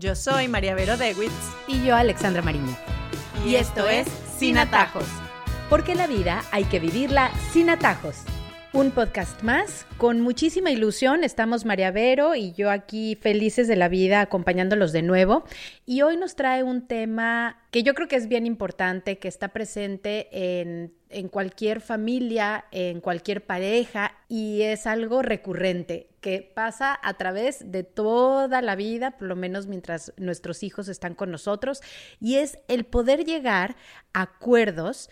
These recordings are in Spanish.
Yo soy María Vero Dewitz. Y yo, Alexandra Mariño. Y, esto es Sin Atajos. Porque la vida hay que vivirla sin atajos. Un podcast más, con muchísima ilusión. Estamos María Vero y yo aquí felices de la vida acompañándolos de nuevo. Y hoy nos trae un tema que yo creo que es bien importante, que está presente en, en cualquier familia, en cualquier pareja y es algo recurrente que pasa a través de toda la vida, por lo menos mientras nuestros hijos están con nosotros, y es el poder llegar a acuerdos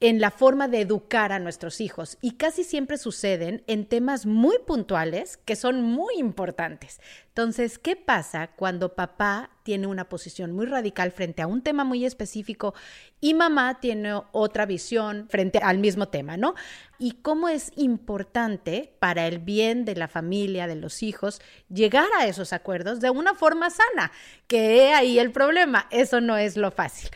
en la forma de educar a nuestros hijos y casi siempre suceden en temas muy puntuales que son muy importantes. Entonces, ¿qué pasa cuando papá tiene una posición muy radical frente a un tema muy específico y mamá tiene otra visión frente al mismo tema, ¿no? Y cómo es importante para el bien de la familia, de los hijos, llegar a esos acuerdos de una forma sana, que ahí el problema, eso no es lo fácil.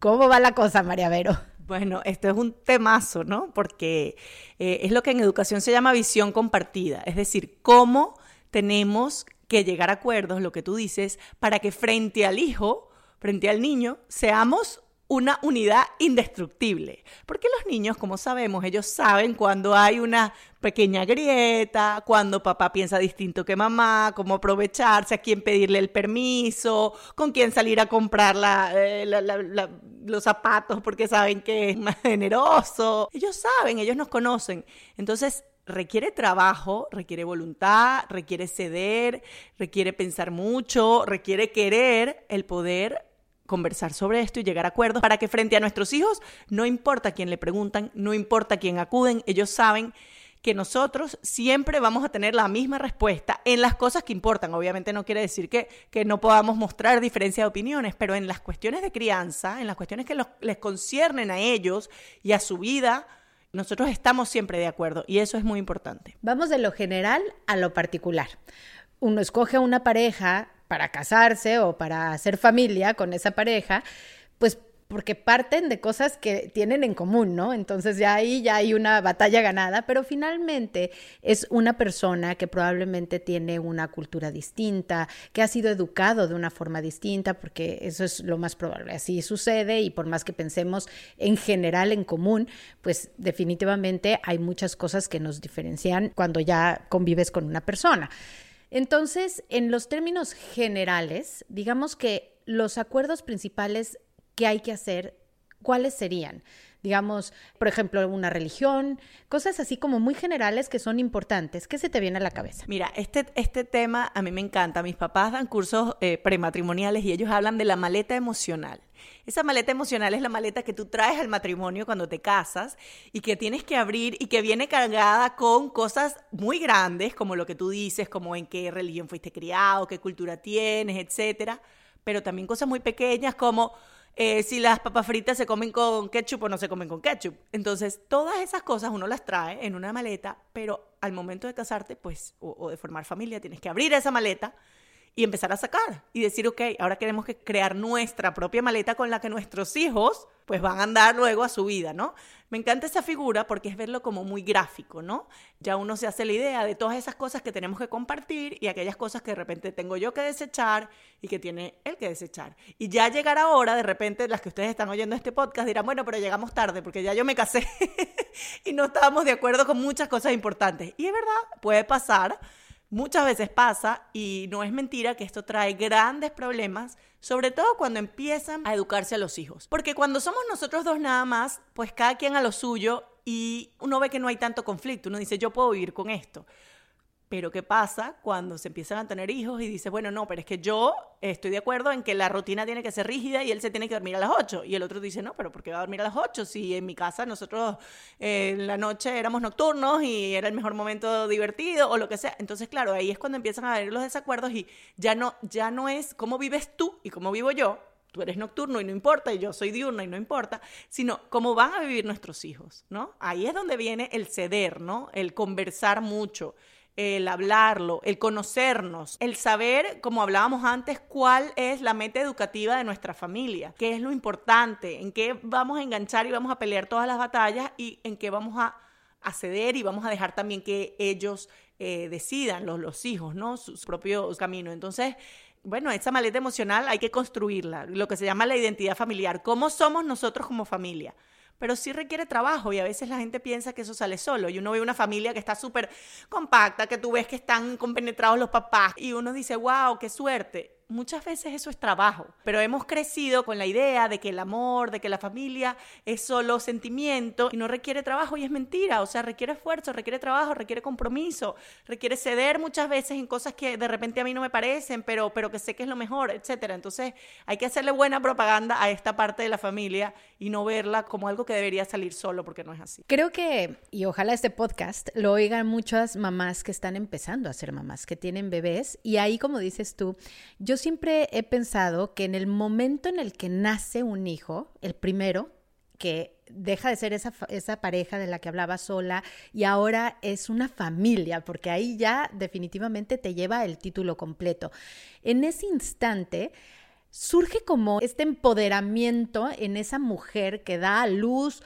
¿Cómo va la cosa, María Vero? Bueno, esto es un temazo, ¿no? Porque eh, es lo que en educación se llama visión compartida, es decir, cómo tenemos que llegar a acuerdos, lo que tú dices, para que frente al hijo, frente al niño, seamos una unidad indestructible. Porque los niños, como sabemos, ellos saben cuando hay una pequeña grieta, cuando papá piensa distinto que mamá, cómo aprovecharse, a quién pedirle el permiso, con quién salir a comprar eh, los zapatos porque saben que es más generoso. Ellos saben, ellos nos conocen. Entonces, requiere trabajo, requiere voluntad, requiere ceder, requiere pensar mucho, requiere querer el poder conversar sobre esto y llegar a acuerdos para que frente a nuestros hijos, no importa quién le preguntan, no importa quién acuden, ellos saben que nosotros siempre vamos a tener la misma respuesta en las cosas que importan. Obviamente no quiere decir que, que no podamos mostrar diferencia de opiniones, pero en las cuestiones de crianza, en las cuestiones que les conciernen a ellos y a su vida, nosotros estamos siempre de acuerdo y eso es muy importante. Vamos de lo general a lo particular. Uno escoge a una pareja para casarse o para hacer familia con esa pareja, pues porque parten de cosas que tienen en común, ¿no? Entonces ya ahí ya hay una batalla ganada, pero finalmente es una persona que probablemente tiene una cultura distinta, que ha sido educado de una forma distinta, porque eso es lo más probable. Así sucede y por más que pensemos en general en común, pues definitivamente hay muchas cosas que nos diferencian cuando ya convives con una persona. Entonces, en los términos generales, digamos que los acuerdos principales que hay que hacer, ¿cuáles serían? Digamos, por ejemplo, una religión, cosas así como muy generales que son importantes. ¿Qué se te viene a la cabeza? Mira, este, este tema a mí me encanta. Mis papás dan cursos eh, prematrimoniales y ellos hablan de la maleta emocional. Esa maleta emocional es la maleta que tú traes al matrimonio cuando te casas y que tienes que abrir y que viene cargada con cosas muy grandes, como lo que tú dices, como en qué religión fuiste criado, qué cultura tienes, etcétera, pero también cosas muy pequeñas como eh, si las papas fritas se comen con ketchup o no se comen con ketchup. Entonces, todas esas cosas uno las trae en una maleta, pero al momento de casarte, pues, o de formar familia, tienes que abrir esa maleta y empezar a sacar y decir, ok, ahora queremos que crear nuestra propia maleta con la que nuestros hijos pues van a andar luego a su vida, ¿no? Me encanta esa figura porque es verlo como muy gráfico, ¿no? Ya uno se hace la idea de todas esas cosas que tenemos que compartir y aquellas cosas que de repente tengo yo que desechar y que tiene él que desechar. Y ya llegar ahora, de repente, las que ustedes están oyendo este podcast dirán, bueno, pero llegamos tarde porque ya yo me casé y no estábamos de acuerdo con muchas cosas importantes. Y es verdad, puede pasar Muchas veces pasa y no es mentira que esto trae grandes problemas, sobre todo cuando empiezan a educarse a los hijos. Porque cuando somos nosotros dos nada más, pues cada quien a lo suyo y uno ve que no hay tanto conflicto, uno dice yo puedo vivir con esto. Pero ¿qué pasa cuando se empiezan a tener hijos y dice, bueno, no, pero es que yo estoy de acuerdo en que la rutina tiene que ser rígida y él se tiene que dormir a las 8? Y el otro dice, no, pero ¿por qué va a dormir a las 8? Si en mi casa nosotros eh, en la noche éramos nocturnos y era el mejor momento divertido o lo que sea. Entonces, claro, ahí es cuando empiezan a haber los desacuerdos y ya no, ya no es cómo vives tú y cómo vivo yo, tú eres nocturno y no importa, y yo soy diurna y no importa, sino cómo van a vivir nuestros hijos, ¿no? Ahí es donde viene el ceder, ¿no? El conversar mucho, el hablarlo, el conocernos, el saber, como hablábamos antes, cuál es la meta educativa de nuestra familia, qué es lo importante, en qué vamos a enganchar y vamos a pelear todas las batallas y en qué vamos a, ceder y vamos a dejar también que ellos eh, decidan los, los hijos, ¿no? Sus propios caminos. Entonces, bueno, esa maleta emocional hay que construirla, lo que se llama la identidad familiar. ¿Cómo somos nosotros como familia? Pero sí requiere trabajo y a veces la gente piensa que eso sale solo y uno ve una familia que está súper compacta, que tú ves que están compenetrados los papás y uno dice, wow, qué suerte muchas veces eso es trabajo, pero hemos crecido con la idea de que el amor, de que la familia es solo sentimiento y no requiere trabajo y es mentira, o sea, requiere esfuerzo, requiere trabajo, requiere compromiso, requiere ceder muchas veces en cosas que de repente a mí no me parecen, pero, pero que sé que es lo mejor, etcétera. Entonces, hay que hacerle buena propaganda a esta parte de la familia y no verla como algo que debería salir solo porque no es así. Creo que, y ojalá este podcast lo oigan muchas mamás que están empezando a ser mamás, que tienen bebés, y ahí, como dices tú, yo siempre he pensado que en el momento en el que nace un hijo, el primero, que deja de ser esa, esa, pareja de la que hablaba sola y ahora es una familia, porque ahí ya definitivamente te lleva el título completo. En ese instante surge como este empoderamiento en esa mujer que da a luz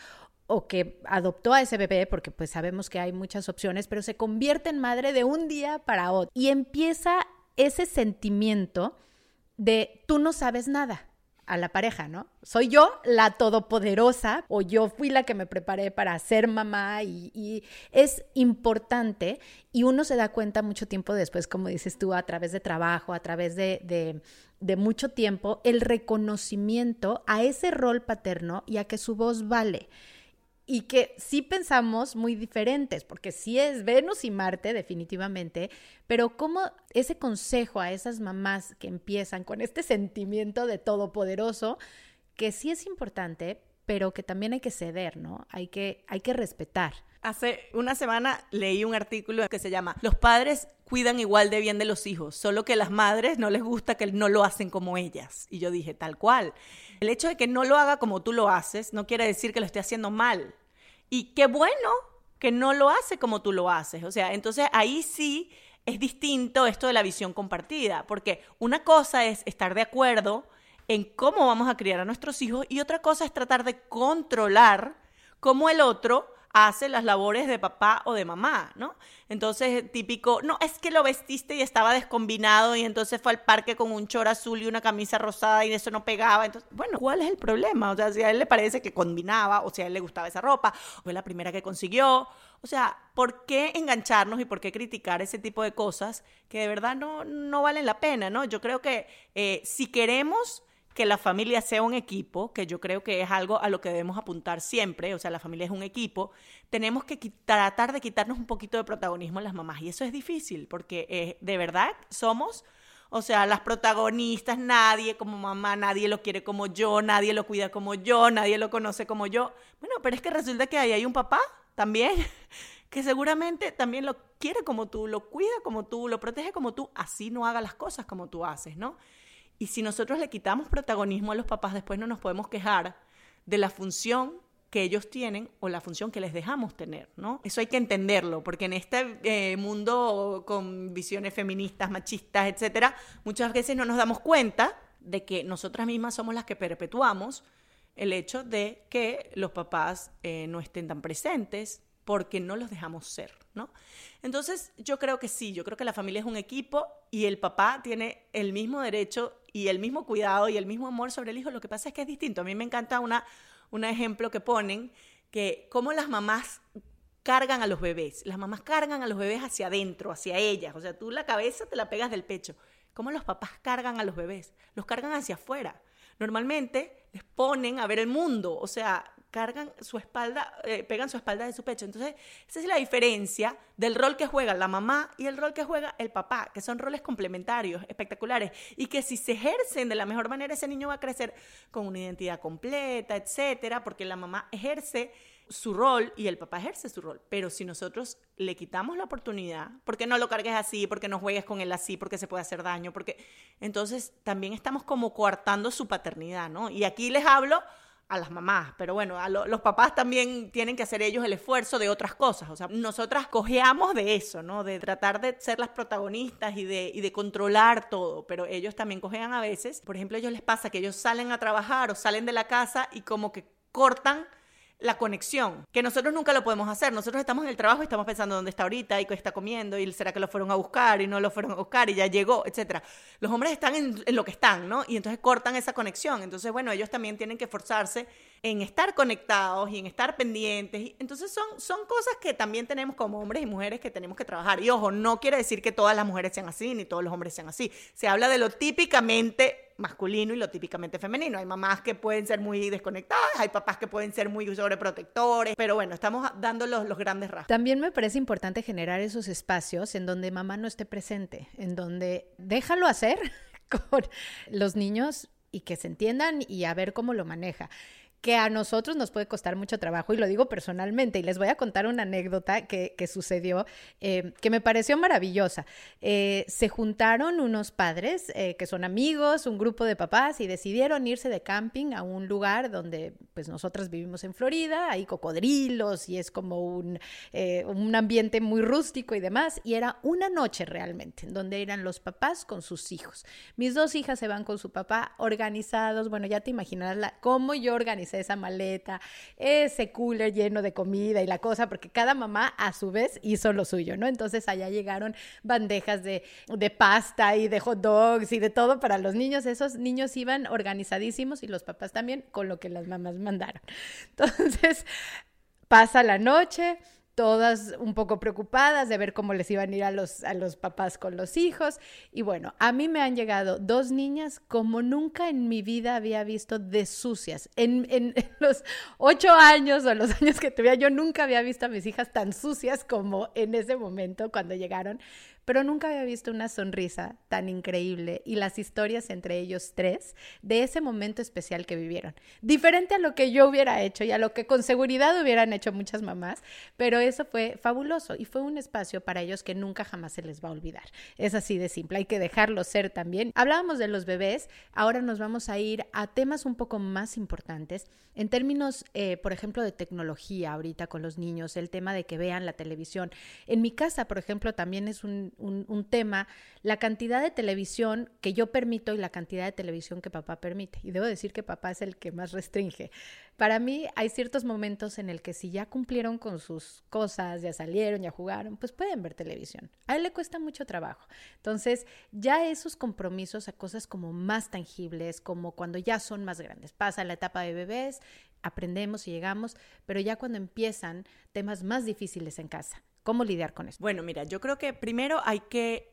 o que adoptó a ese bebé, porque pues sabemos que hay muchas opciones, pero se convierte en madre de un día para otro y empieza ese sentimiento de tú no sabes nada a la pareja, ¿no? Soy yo la todopoderosa o yo fui la que me preparé para ser mamá y, es importante y uno se da cuenta mucho tiempo después, como dices tú, a través de trabajo, a través de, de mucho tiempo, el reconocimiento a ese rol paterno y a que su voz vale y que sí pensamos muy diferentes, porque sí es Venus y Marte definitivamente, pero como ese consejo a esas mamás que empiezan con este sentimiento de todopoderoso, que sí es importante, pero que también hay que ceder, ¿no? Hay que, hay que respetar. Hace una semana leí un artículo que se llama Los padres cuidan igual de bien de los hijos, solo que las madres no les gusta que no lo hacen como ellas. Y yo dije, tal cual. El hecho de que no lo haga como tú lo haces no quiere decir que lo esté haciendo mal. Y qué bueno que no lo hace como tú lo haces. O sea, entonces ahí sí es distinto esto de la visión compartida, porque una cosa es estar de acuerdo en cómo vamos a criar a nuestros hijos y otra cosa es tratar de controlar cómo el otro hace las labores de papá o de mamá, ¿no? Entonces, típico, no, es que lo vestiste y estaba descombinado y entonces fue al parque con un chor azul y una camisa rosada y eso no pegaba. Entonces, bueno, ¿cuál es el problema? O sea, si a él le parece que combinaba o si a él le gustaba esa ropa, fue la primera que consiguió. O sea, ¿por qué engancharnos y por qué criticar ese tipo de cosas que de verdad no, no valen la pena, ¿no? Yo creo que eh, si queremos que la familia sea un equipo, que yo creo que es algo a lo que debemos apuntar siempre, o sea, la familia es un equipo, tenemos que tratar de quitarnos un poquito de protagonismo a las mamás. Y eso es difícil, porque eh, de verdad somos, o sea, las protagonistas, nadie como mamá, nadie lo quiere como yo, nadie lo cuida como yo, nadie lo conoce como yo. Bueno, pero es que resulta que ahí hay un papá también, que seguramente también lo quiere como tú, lo cuida como tú, lo protege como tú, así no haga las cosas como tú haces, ¿no? Y si nosotros le quitamos protagonismo a los papás, después no nos podemos quejar de la función que ellos tienen o la función que les dejamos tener, ¿no? Eso hay que entenderlo, porque en este eh, mundo con visiones feministas, machistas, etcétera, muchas veces no nos damos cuenta de que nosotras mismas somos las que perpetuamos el hecho de que los papás eh, no estén tan presentes porque no los dejamos ser, ¿no? Entonces, yo creo que sí, yo creo que la familia es un equipo y el papá tiene el mismo derecho y el mismo cuidado y el mismo amor sobre el hijo. Lo que pasa es que es distinto. A mí me encanta una, un ejemplo que ponen que cómo las mamás cargan a los bebés. Las mamás cargan a los bebés hacia adentro, hacia ellas. O sea, tú la cabeza te la pegas del pecho. ¿Cómo los papás cargan a los bebés? Los cargan hacia afuera. Normalmente les ponen a ver el mundo, o sea, cargan su espalda, eh, pegan su espalda de su pecho. Entonces, esa es la diferencia del rol que juega la mamá y el rol que juega el papá, que son roles complementarios, espectaculares, y que si se ejercen de la mejor manera, ese niño va a crecer con una identidad completa, etcétera, porque la mamá ejerce su rol y el papá ejerce su rol. Pero si nosotros le quitamos la oportunidad, porque no lo cargues así, porque no juegues con él así, porque se puede hacer daño, porque entonces también estamos como coartando su paternidad, ¿no? Y aquí les hablo a las mamás, pero bueno, a los papás también tienen que hacer ellos el esfuerzo de otras cosas. O sea, nosotras cojeamos de eso, ¿no? De tratar de ser las protagonistas y de, y de controlar todo, pero ellos también cojean a veces. Por ejemplo, a ellos les pasa que ellos salen a trabajar o salen de la casa y como que cortan la conexión, que nosotros nunca lo podemos hacer. Nosotros estamos en el trabajo y estamos pensando dónde está ahorita y qué está comiendo y será que lo fueron a buscar y no lo fueron a buscar y ya llegó, etcétera. Los hombres están en, lo que están, ¿no? Y entonces cortan esa conexión. Entonces, bueno, ellos también tienen que esforzarse en estar conectados y en estar pendientes. Entonces son, son cosas que también tenemos como hombres y mujeres que tenemos que trabajar. Y ojo, no quiere decir que todas las mujeres sean así ni todos los hombres sean así. Se habla de lo típicamente masculino y lo típicamente femenino. Hay mamás que pueden ser muy desconectadas, hay papás que pueden ser muy sobreprotectores, pero bueno, estamos dando los, los grandes rasgos. También me parece importante generar esos espacios en donde mamá no esté presente, en donde déjalo hacer con los niños y que se entiendan y a ver cómo lo maneja que a nosotros nos puede costar mucho trabajo y lo digo personalmente y les voy a contar una anécdota que, sucedió eh, que me pareció maravillosa. Eh, se juntaron unos padres eh, que son amigos, un grupo de papás y decidieron irse de camping a un lugar donde pues nosotras vivimos en Florida, hay cocodrilos y es como un, un ambiente muy rústico y demás y era una noche realmente donde eran los papás con sus hijos. Mis dos hijas se van con su papá organizados, bueno ya te imaginarás cómo yo organizé esa maleta, ese cooler lleno de comida y la cosa, porque cada mamá a su vez hizo lo suyo, ¿no? Entonces allá llegaron bandejas de, de pasta y de hot dogs y de todo para los niños. Esos niños iban organizadísimos y los papás también con lo que las mamás mandaron. Entonces pasa la noche todas un poco preocupadas de ver cómo les iban a ir a los, a los papás con los hijos. Y bueno, a mí me han llegado dos niñas como nunca en mi vida había visto de sucias. En, en, los ocho años o los años que tuve, yo nunca había visto a mis hijas tan sucias como en ese momento cuando llegaron pero nunca había visto una sonrisa tan increíble y las historias entre ellos tres de ese momento especial que vivieron. Diferente a lo que yo hubiera hecho y a lo que con seguridad hubieran hecho muchas mamás, pero eso fue fabuloso y fue un espacio para ellos que nunca jamás se les va a olvidar. Es así de simple, hay que dejarlo ser también. Hablábamos de los bebés, ahora nos vamos a ir a temas un poco más importantes en términos, eh, por ejemplo, de tecnología ahorita con los niños, el tema de que vean la televisión. En mi casa, por ejemplo, también es un un, tema, la cantidad de televisión que yo permito y la cantidad de televisión que papá permite. Y debo decir que papá es el que más restringe. Para mí hay ciertos momentos en el que si ya cumplieron con sus cosas, ya salieron, ya jugaron, pues pueden ver televisión. A él le cuesta mucho trabajo. Entonces, ya esos compromisos a cosas como más tangibles, como cuando ya son más grandes. Pasa la etapa de bebés, aprendemos y llegamos, pero ya cuando empiezan temas más difíciles en casa, ¿Cómo lidiar con esto? Bueno, mira, yo creo que primero hay que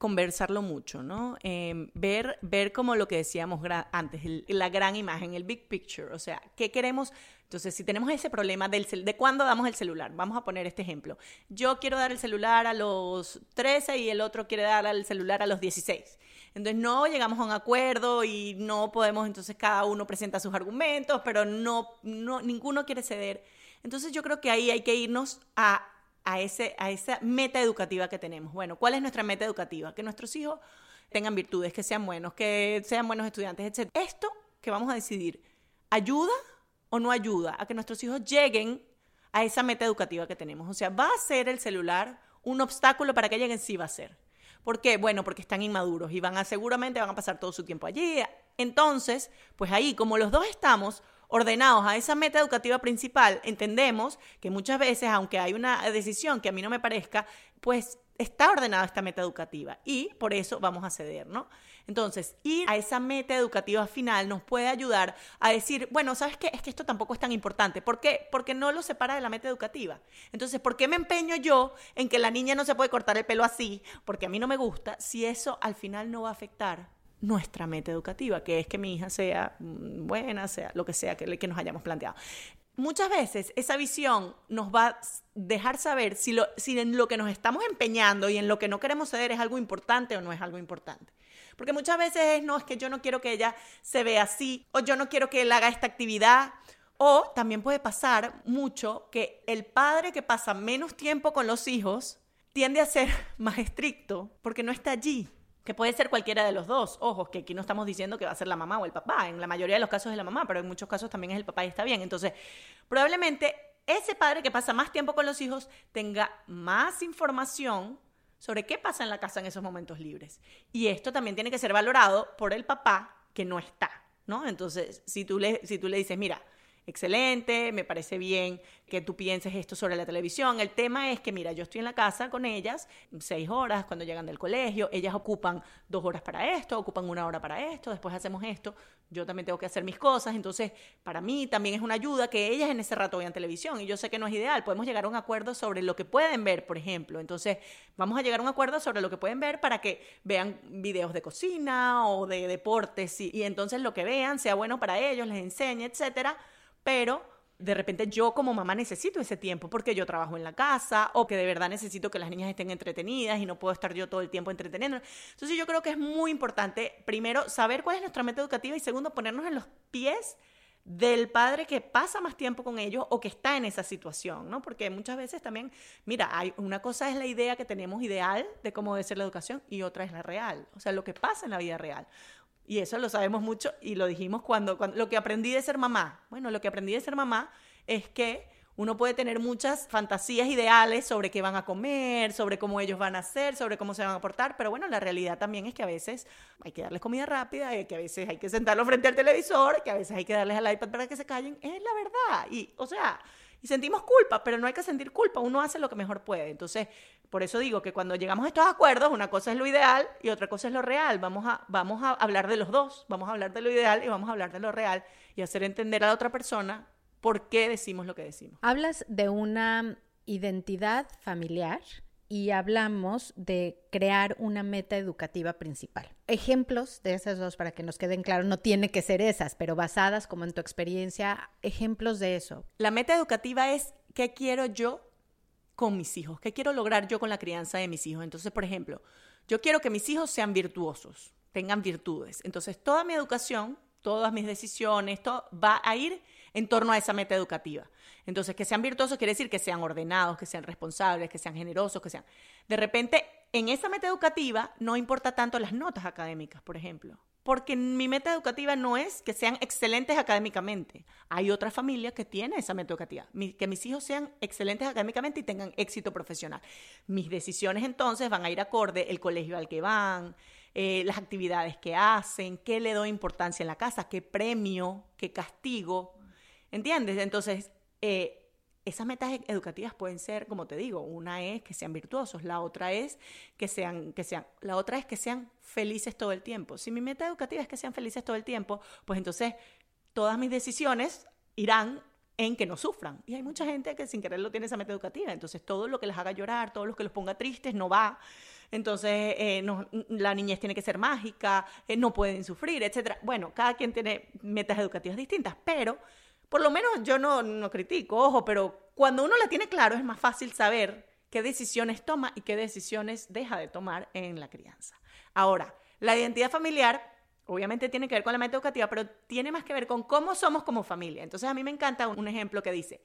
conversarlo mucho, ¿no? Em, ver, ver como lo que decíamos antes, la gran imagen, el big picture, o sea, ¿qué queremos? Entonces, si tenemos ese problema del de cuándo damos el celular, vamos a poner este ejemplo. Yo quiero dar el celular a los 13 y el otro quiere dar el celular a los 16. Entonces, no llegamos a un acuerdo y no podemos, entonces cada uno presenta sus argumentos, pero no, no ninguno quiere ceder. Entonces, yo creo que ahí hay que irnos a a, ese, a esa meta educativa que tenemos. Bueno, ¿cuál es nuestra meta educativa? Que nuestros hijos tengan virtudes, que sean buenos, que sean buenos estudiantes, etc. Esto que vamos a decidir, ¿ayuda o no ayuda a que nuestros hijos lleguen a esa meta educativa que tenemos? O sea, ¿va a ser el celular un obstáculo para que lleguen? Sí va a ser. ¿Por qué? Bueno, porque están inmaduros y van a seguramente van a pasar todo su tiempo allí. Entonces, pues ahí, como los dos estamos ordenados a esa meta educativa principal, entendemos que muchas veces, aunque hay una decisión que a mí no me parezca, pues está ordenada esta meta educativa y por eso vamos a ceder, ¿no? Entonces, ir a esa meta educativa final nos puede ayudar a decir, bueno, ¿sabes qué? Es que esto tampoco es tan importante. ¿Por qué? Porque no lo separa de la meta educativa. Entonces, ¿por qué me empeño yo en que la niña no se puede cortar el pelo así? Porque a mí no me gusta, si eso al final no va a afectar nuestra meta educativa, que es que mi hija sea buena, sea lo que sea que, que nos hayamos planteado. Muchas veces esa visión nos va a dejar saber si, lo, si en lo que nos estamos empeñando y en lo que no queremos ceder es algo importante o no es algo importante. Porque muchas veces no, es que yo no quiero que ella se vea así, o yo no quiero que él haga esta actividad, o también puede pasar mucho que el padre que pasa menos tiempo con los hijos tiende a ser más estricto porque no está allí que puede ser cualquiera de los dos. Ojo, que aquí no estamos diciendo que va a ser la mamá o el papá. En la mayoría de los casos es la mamá, pero en muchos casos también es el papá y está bien. Entonces, probablemente ese padre que pasa más tiempo con los hijos tenga más información sobre qué pasa en la casa en esos momentos libres. Y esto también tiene que ser valorado por el papá que no está, ¿no? Entonces, si tú le, si tú le dices, mira, excelente, me parece bien que tú pienses esto sobre la televisión. El tema es que, mira, yo estoy en la casa con ellas seis horas cuando llegan del colegio, ellas ocupan dos horas para esto, ocupan una hora para esto, después hacemos esto, yo también tengo que hacer mis cosas, entonces para mí también es una ayuda que ellas en ese rato vean televisión y yo sé que no es ideal, podemos llegar a un acuerdo sobre lo que pueden ver, por ejemplo, entonces vamos a llegar a un acuerdo sobre lo que pueden ver para que vean videos de cocina o de deportes y, y entonces lo que vean sea bueno para ellos, les enseñe, etcétera pero de repente yo como mamá necesito ese tiempo porque yo trabajo en la casa o que de verdad necesito que las niñas estén entretenidas y no puedo estar yo todo el tiempo entreteniendo. Entonces yo creo que es muy importante, primero, saber cuál es nuestra meta educativa y segundo, ponernos en los pies del padre que pasa más tiempo con ellos o que está en esa situación, ¿no? Porque muchas veces también, mira, hay una cosa es la idea que tenemos ideal de cómo debe ser la educación y otra es la real, o sea, lo que pasa en la vida real. Y eso lo sabemos mucho y lo dijimos cuando, cuando, lo que aprendí de ser mamá. Bueno, lo que aprendí de ser mamá es que uno puede tener muchas fantasías ideales sobre qué van a comer, sobre cómo ellos van a hacer, sobre cómo se van a portar, pero bueno, la realidad también es que a veces hay que darles comida rápida, que a veces hay que sentarlos frente al televisor, que a veces hay que darles al iPad para que se callen, es la verdad. Y, o sea, y sentimos culpa, pero no hay que sentir culpa, uno hace lo que mejor puede. Entonces, por eso digo que cuando llegamos a estos acuerdos, una cosa es lo ideal y otra cosa es lo real. Vamos a, vamos a hablar de los dos, vamos a hablar de lo ideal y vamos a hablar de lo real y hacer entender a la otra persona por qué decimos lo que decimos. Hablas de una identidad familiar y hablamos de crear una meta educativa principal. Ejemplos de esas dos, para que nos queden claros, no tiene que ser esas, pero basadas como en tu experiencia, ejemplos de eso. La meta educativa es qué quiero yo con mis hijos, qué quiero lograr yo con la crianza de mis hijos. Entonces, por ejemplo, yo quiero que mis hijos sean virtuosos, tengan virtudes. Entonces, toda mi educación, todas mis decisiones, todo va a ir en torno a esa meta educativa. Entonces, que sean virtuosos quiere decir que sean ordenados, que sean responsables, que sean generosos, que sean... De repente, en esa meta educativa no importa tanto las notas académicas, por ejemplo, porque mi meta educativa no es que sean excelentes académicamente. Hay otra familia que tiene esa meta educativa, que mis hijos sean excelentes académicamente y tengan éxito profesional. Mis decisiones entonces van a ir acorde el colegio al que van, eh, las actividades que hacen, qué le doy importancia en la casa, qué premio, qué castigo, ¿entiendes? Entonces, eh, esas metas e-, educativas pueden ser, como te digo, una es que sean virtuosos, la otra es que sean, que sean, la otra es que sean felices todo el tiempo. Si mi meta educativa es que sean felices todo el tiempo, pues entonces todas mis decisiones irán en que no sufran. Y hay mucha gente que sin querer lo tiene esa meta educativa. Entonces todo lo que les haga llorar, todo lo que los ponga tristes, no va. Entonces eh, la niñez tiene que ser mágica, eh, no pueden sufrir, etc. Bueno, cada quien tiene metas educativas distintas, pero por lo menos yo no, no critico, ojo, pero cuando uno la tiene claro es más fácil saber qué decisiones toma y qué decisiones deja de tomar en la crianza. Ahora, la identidad familiar obviamente tiene que ver con la meta educativa, pero tiene más que ver con cómo somos como familia. Entonces a mí me encanta un ejemplo que dice,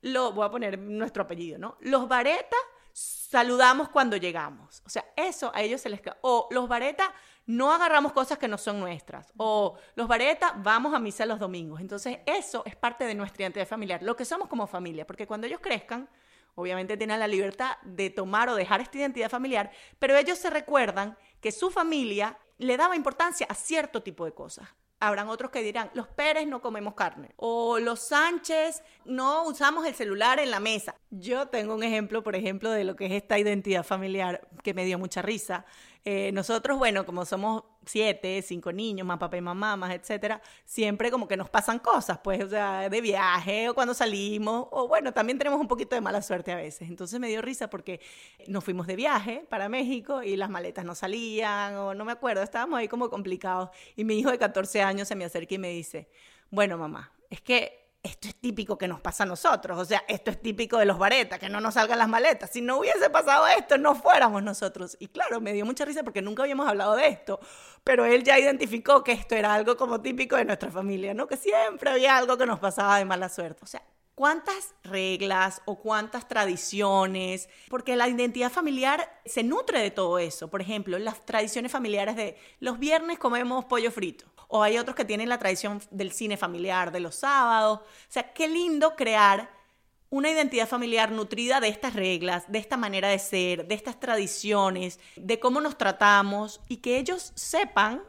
lo voy a poner nuestro apellido, ¿no? Los Vareta saludamos cuando llegamos. O sea, eso a ellos se les... O los Vareta no agarramos cosas que no son nuestras. O los Vareta, vamos a misa los domingos. Entonces, eso es parte de nuestra identidad familiar, lo que somos como familia, porque cuando ellos crezcan, obviamente tienen la libertad de tomar o dejar esta identidad familiar, pero ellos se recuerdan que su familia le daba importancia a cierto tipo de cosas. Habrán otros que dirán, los Pérez no comemos carne. O los Sánchez no usamos el celular en la mesa. Yo tengo un ejemplo, por ejemplo, de lo que es esta identidad familiar que me dio mucha risa. Eh, nosotros, bueno, como somos siete, cinco niños, más papá y mamá, más etcétera, siempre como que nos pasan cosas, pues, o sea, de viaje o cuando salimos, o bueno, también tenemos un poquito de mala suerte a veces. Entonces me dio risa porque nos fuimos de viaje para México y las maletas no salían, o no me acuerdo, estábamos ahí como complicados. Y mi hijo de 14 años se me acerca y me dice, bueno, mamá, es que esto es típico que nos pasa a nosotros, o sea, esto es típico de los baretas, que no nos salgan las maletas. Si no hubiese pasado esto, no fuéramos nosotros. Y claro, me dio mucha risa porque nunca habíamos hablado de esto, pero él ya identificó que esto era algo como típico de nuestra familia, ¿no? Que siempre había algo que nos pasaba de mala suerte. O sea, ¿cuántas reglas o cuántas tradiciones? Porque la identidad familiar se nutre de todo eso. Por ejemplo, las tradiciones familiares de los viernes comemos pollo frito o hay otros que tienen la tradición del cine familiar de los sábados. O sea, qué lindo crear una identidad familiar nutrida de estas reglas, de esta manera de ser, de estas tradiciones, de cómo nos tratamos y que ellos sepan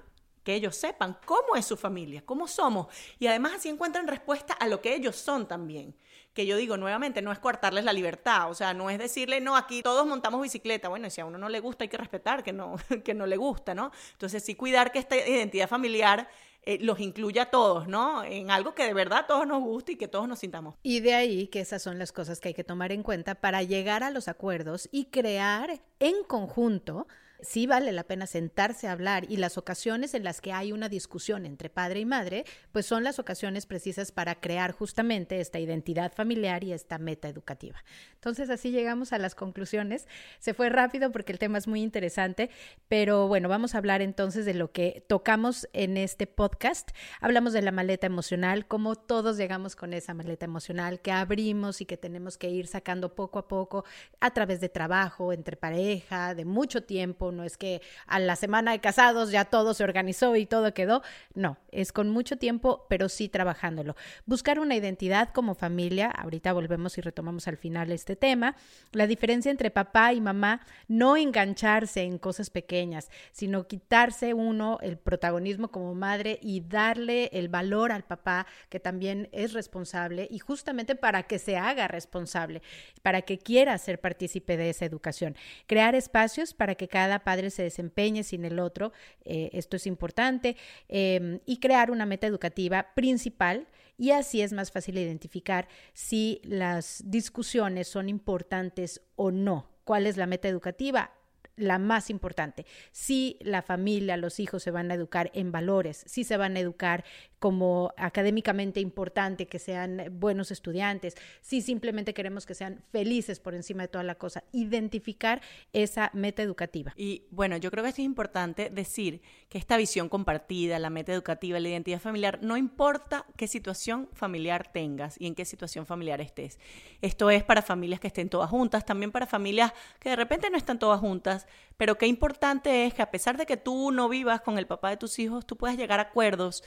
que ellos sepan cómo es su familia, cómo somos. Y además así encuentran respuesta a lo que ellos son también. Que yo digo nuevamente, no es cortarles la libertad, o sea, no es decirle, no, aquí todos montamos bicicleta. Bueno, y si a uno no le gusta, hay que respetar que no, que no le gusta, ¿no? Entonces sí cuidar que esta identidad familiar eh, los incluya a todos, ¿no? En algo que de verdad a todos nos guste y que todos nos sintamos. Y de ahí que esas son las cosas que hay que tomar en cuenta para llegar a los acuerdos y crear en conjunto sí vale la pena sentarse a hablar y las ocasiones en las que hay una discusión entre padre y madre, pues son las ocasiones precisas para crear justamente esta identidad familiar y esta meta educativa. Entonces así llegamos a las conclusiones. Se fue rápido porque el tema es muy interesante, pero bueno, vamos a hablar entonces de lo que tocamos en este podcast. Hablamos de la maleta emocional, cómo todos llegamos con esa maleta emocional que abrimos y que tenemos que ir sacando poco a poco a través de trabajo, entre pareja, de mucho tiempo no es que a la semana de casados ya todo se organizó y todo quedó, no, es con mucho tiempo, pero sí trabajándolo. Buscar una identidad como familia, ahorita volvemos y retomamos al final este tema, la diferencia entre papá y mamá, no engancharse en cosas pequeñas, sino quitarse uno el protagonismo como madre y darle el valor al papá, que también es responsable, y justamente para que se haga responsable, para que quiera ser partícipe de esa educación. Crear espacios para que cada padre se desempeñe sin el otro, eh, esto es importante, em, y crear una meta educativa principal y así es más fácil identificar si las discusiones son importantes o no. ¿Cuál es la meta educativa? La más importante. Si la familia, los hijos se van a educar en valores, si se van a educar como académicamente importante, que sean buenos estudiantes, si simplemente queremos que sean felices por encima de toda la cosa, identificar esa meta educativa. Y bueno, yo creo que es importante decir que esta visión compartida, la meta educativa, la identidad familiar, no importa qué situación familiar tengas y en qué situación familiar estés. Esto es para familias que estén todas juntas, también para familias que de repente no están todas juntas, pero qué importante es que a pesar de que tú no vivas con el papá de tus hijos, tú puedas llegar a acuerdos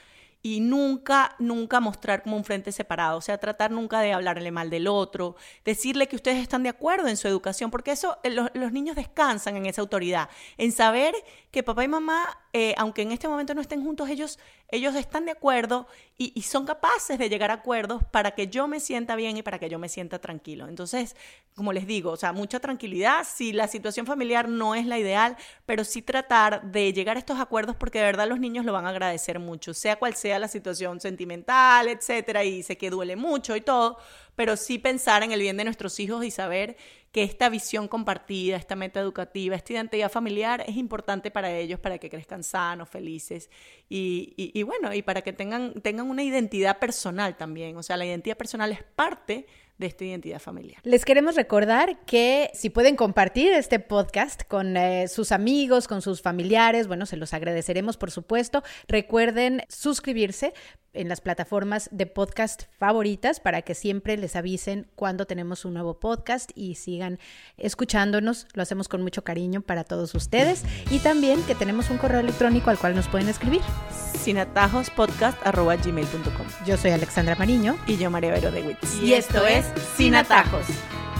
y nunca, nunca mostrar como un frente separado, o sea, tratar nunca de hablarle mal del otro, decirle que ustedes están de acuerdo en su educación, porque eso, eh, los, niños descansan en esa autoridad, en saber que papá y mamá, eh, aunque en este momento no estén juntos, ellos, ellos están de acuerdo y, son capaces de llegar a acuerdos para que yo me sienta bien y para que yo me sienta tranquilo. Entonces, como les digo, o sea, mucha tranquilidad, si la situación familiar no es la ideal, pero sí tratar de llegar a estos acuerdos porque de verdad los niños lo van a agradecer mucho, sea cual sea la situación sentimental, etcétera, y sé que duele mucho y todo, pero sí pensar en el bien de nuestros hijos y saber que esta visión compartida, esta meta educativa, esta identidad familiar es importante para ellos, para que crezcan sanos, felices y, y, bueno, y para que tengan, tengan una identidad personal también. O sea, la identidad personal es parte de esta identidad familiar. Les queremos recordar que si pueden compartir este podcast con eh, sus amigos, con sus familiares, bueno, se los agradeceremos por supuesto. Recuerden suscribirse en las plataformas de podcast favoritas para que siempre les avisen cuando tenemos un nuevo podcast y sigan escuchándonos. Lo hacemos con mucho cariño para todos ustedes y también que tenemos un correo electrónico al cual nos pueden escribir. sinatajospodcast.gmail.com Yo soy Alexandra Mariño y yo María Vero de Witz. Y esto es Sin Atajos.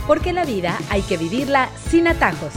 Porque la vida hay que vivirla sin atajos.